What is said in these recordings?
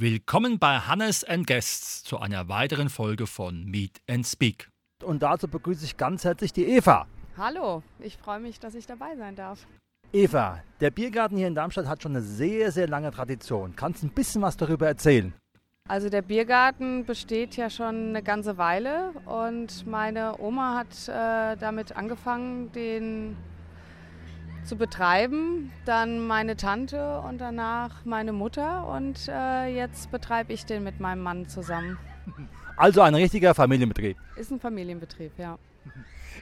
Willkommen bei Hannes Guests zu einer weiteren Folge von Meet and Speak. Und dazu begrüße ich ganz herzlich die Eva. Hallo, ich freue mich, dass ich dabei sein darf. Eva, der Biergarten hier in Darmstadt hat schon eine sehr, sehr lange Tradition. Kannst du ein bisschen was darüber erzählen? Also der Biergarten besteht ja schon eine ganze Weile und meine Oma hat äh, damit angefangen, den zu betreiben, dann meine Tante und danach meine Mutter und äh, jetzt betreibe ich den mit meinem Mann zusammen. Also ein richtiger Familienbetrieb. Ist ein Familienbetrieb, ja.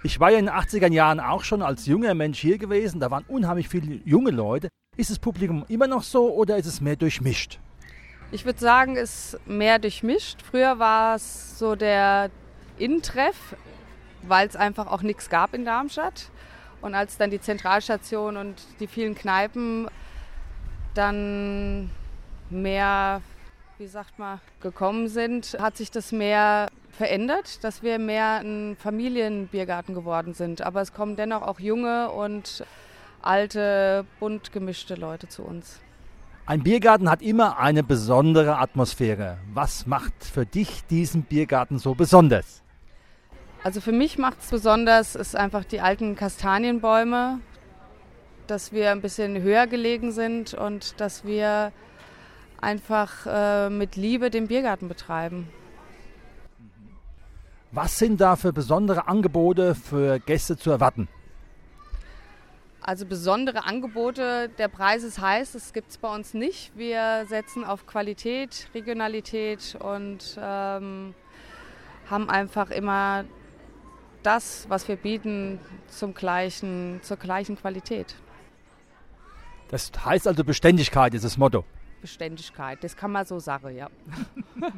Ich war ja in den 80er Jahren auch schon als junger Mensch hier gewesen. Da waren unheimlich viele junge Leute. Ist das Publikum immer noch so oder ist es mehr durchmischt? Ich würde sagen, es ist mehr durchmischt. Früher war es so der Intreff, weil es einfach auch nichts gab in Darmstadt. Und als dann die Zentralstation und die vielen Kneipen dann mehr, wie sagt man, gekommen sind, hat sich das mehr verändert, dass wir mehr ein Familienbiergarten geworden sind. Aber es kommen dennoch auch junge und alte, bunt gemischte Leute zu uns. Ein Biergarten hat immer eine besondere Atmosphäre. Was macht für dich diesen Biergarten so besonders? Also für mich macht es besonders, ist einfach die alten Kastanienbäume, dass wir ein bisschen höher gelegen sind und dass wir einfach äh, mit Liebe den Biergarten betreiben. Was sind da für besondere Angebote für Gäste zu erwarten? Also besondere Angebote, der Preis ist heiß, das gibt es bei uns nicht. Wir setzen auf Qualität, Regionalität und ähm, haben einfach immer das, was wir bieten, zum gleichen, zur gleichen Qualität. Das heißt also Beständigkeit ist das Motto. Beständigkeit, das kann man so sagen, ja.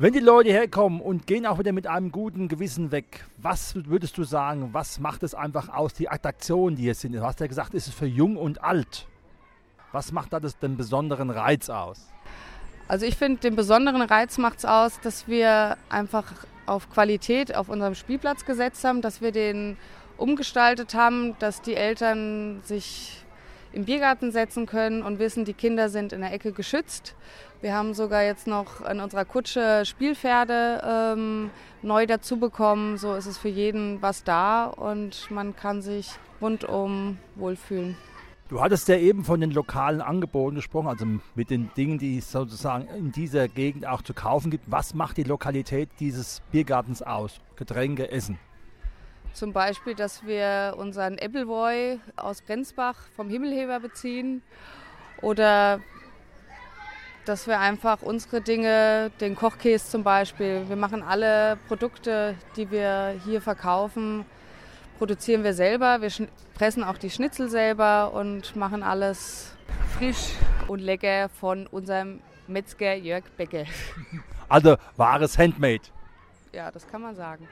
Wenn die Leute herkommen und gehen auch wieder mit einem guten Gewissen weg, was würdest du sagen, was macht es einfach aus, die Attraktionen, die hier sind? Du hast ja gesagt, ist es für jung und alt. Was macht da das, den besonderen Reiz aus? Also ich finde, den besonderen Reiz macht es aus, dass wir einfach auf Qualität auf unserem Spielplatz gesetzt haben, dass wir den umgestaltet haben, dass die Eltern sich im Biergarten setzen können und wissen, die Kinder sind in der Ecke geschützt. Wir haben sogar jetzt noch in unserer Kutsche Spielpferde ähm, neu dazu bekommen. So ist es für jeden was da und man kann sich rundum wohlfühlen. Du hattest ja eben von den lokalen Angeboten gesprochen, also mit den Dingen, die es sozusagen in dieser Gegend auch zu kaufen gibt. Was macht die Lokalität dieses Biergartens aus? Getränke, Essen? Zum Beispiel, dass wir unseren Appleboy aus Brenzbach vom Himmelheber beziehen oder dass wir einfach unsere Dinge, den Kochkäse zum Beispiel, wir machen alle Produkte, die wir hier verkaufen, produzieren wir selber. Wir pressen auch die Schnitzel selber und machen alles frisch und lecker von unserem Metzger Jörg Becke. Also wahres Handmade. Ja, das kann man sagen.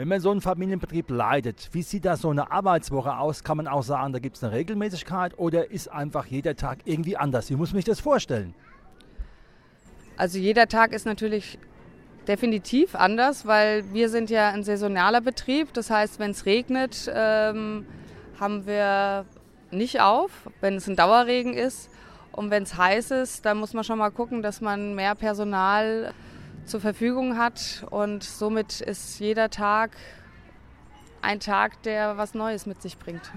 Wenn man so einen Familienbetrieb leitet, wie sieht da so eine Arbeitswoche aus? Kann man auch sagen, da gibt es eine Regelmäßigkeit oder ist einfach jeder Tag irgendwie anders? Wie muss man sich das vorstellen? Also jeder Tag ist natürlich definitiv anders, weil wir sind ja ein saisonaler Betrieb. Das heißt, wenn es regnet, ähm, haben wir nicht auf, wenn es ein Dauerregen ist. Und wenn es heiß ist, dann muss man schon mal gucken, dass man mehr Personal zur Verfügung hat. Und somit ist jeder Tag ein Tag, der was Neues mit sich bringt.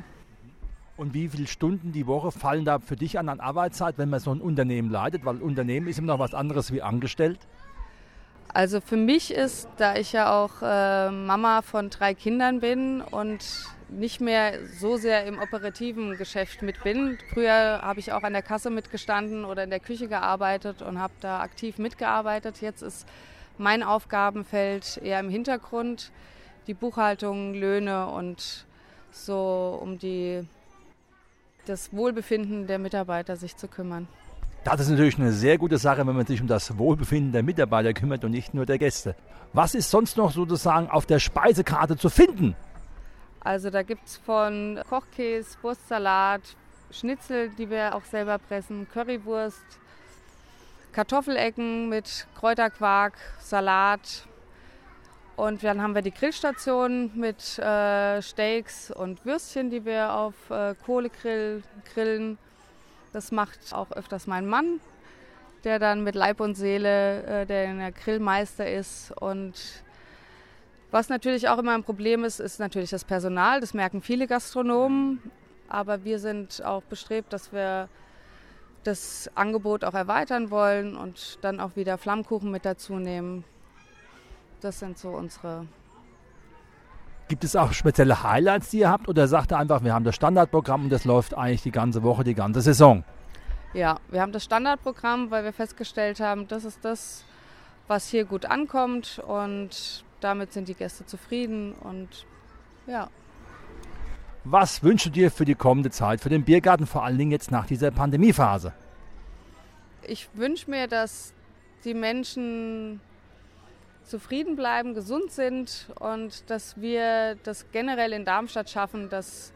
Und wie viele Stunden die Woche fallen da für dich an an Arbeitszeit, wenn man so ein Unternehmen leitet? Weil Unternehmen ist immer noch was anderes wie angestellt. Also für mich ist, da ich ja auch äh, Mama von drei Kindern bin und nicht mehr so sehr im operativen Geschäft mit bin. Früher habe ich auch an der Kasse mitgestanden oder in der Küche gearbeitet und habe da aktiv mitgearbeitet. Jetzt ist mein Aufgabenfeld eher im Hintergrund, die Buchhaltung, Löhne und so um die, das Wohlbefinden der Mitarbeiter sich zu kümmern. Das ist natürlich eine sehr gute Sache, wenn man sich um das Wohlbefinden der Mitarbeiter kümmert und nicht nur der Gäste. Was ist sonst noch sozusagen auf der Speisekarte zu finden? Also da gibt es von Kochkäse, Wurstsalat, Schnitzel, die wir auch selber pressen, Currywurst, Kartoffelecken mit Kräuterquark, Salat. Und dann haben wir die Grillstation mit äh, Steaks und Würstchen, die wir auf äh, Kohlegrill grillen. Das macht auch öfters mein Mann, der dann mit Leib und Seele äh, der Grillmeister ist. Und was natürlich auch immer ein Problem ist, ist natürlich das Personal. Das merken viele Gastronomen. Aber wir sind auch bestrebt, dass wir das Angebot auch erweitern wollen und dann auch wieder Flammkuchen mit dazu nehmen. Das sind so unsere. Gibt es auch spezielle Highlights, die ihr habt? Oder sagt ihr einfach, wir haben das Standardprogramm und das läuft eigentlich die ganze Woche, die ganze Saison? Ja, wir haben das Standardprogramm, weil wir festgestellt haben, das ist das, was hier gut ankommt und damit sind die Gäste zufrieden und ja. Was wünschst du dir für die kommende Zeit, für den Biergarten, vor allen Dingen jetzt nach dieser Pandemiephase? Ich wünsche mir, dass die Menschen zufrieden bleiben, gesund sind und dass wir das generell in Darmstadt schaffen, dass,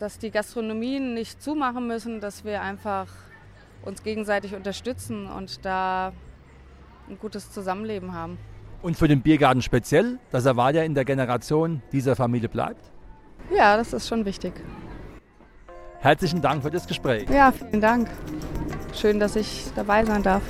dass die Gastronomien nicht zumachen müssen, dass wir einfach uns gegenseitig unterstützen und da ein gutes Zusammenleben haben. Und für den Biergarten speziell, dass er weiter in der Generation dieser Familie bleibt? Ja, das ist schon wichtig. Herzlichen Dank für das Gespräch. Ja, vielen Dank. Schön, dass ich dabei sein darf.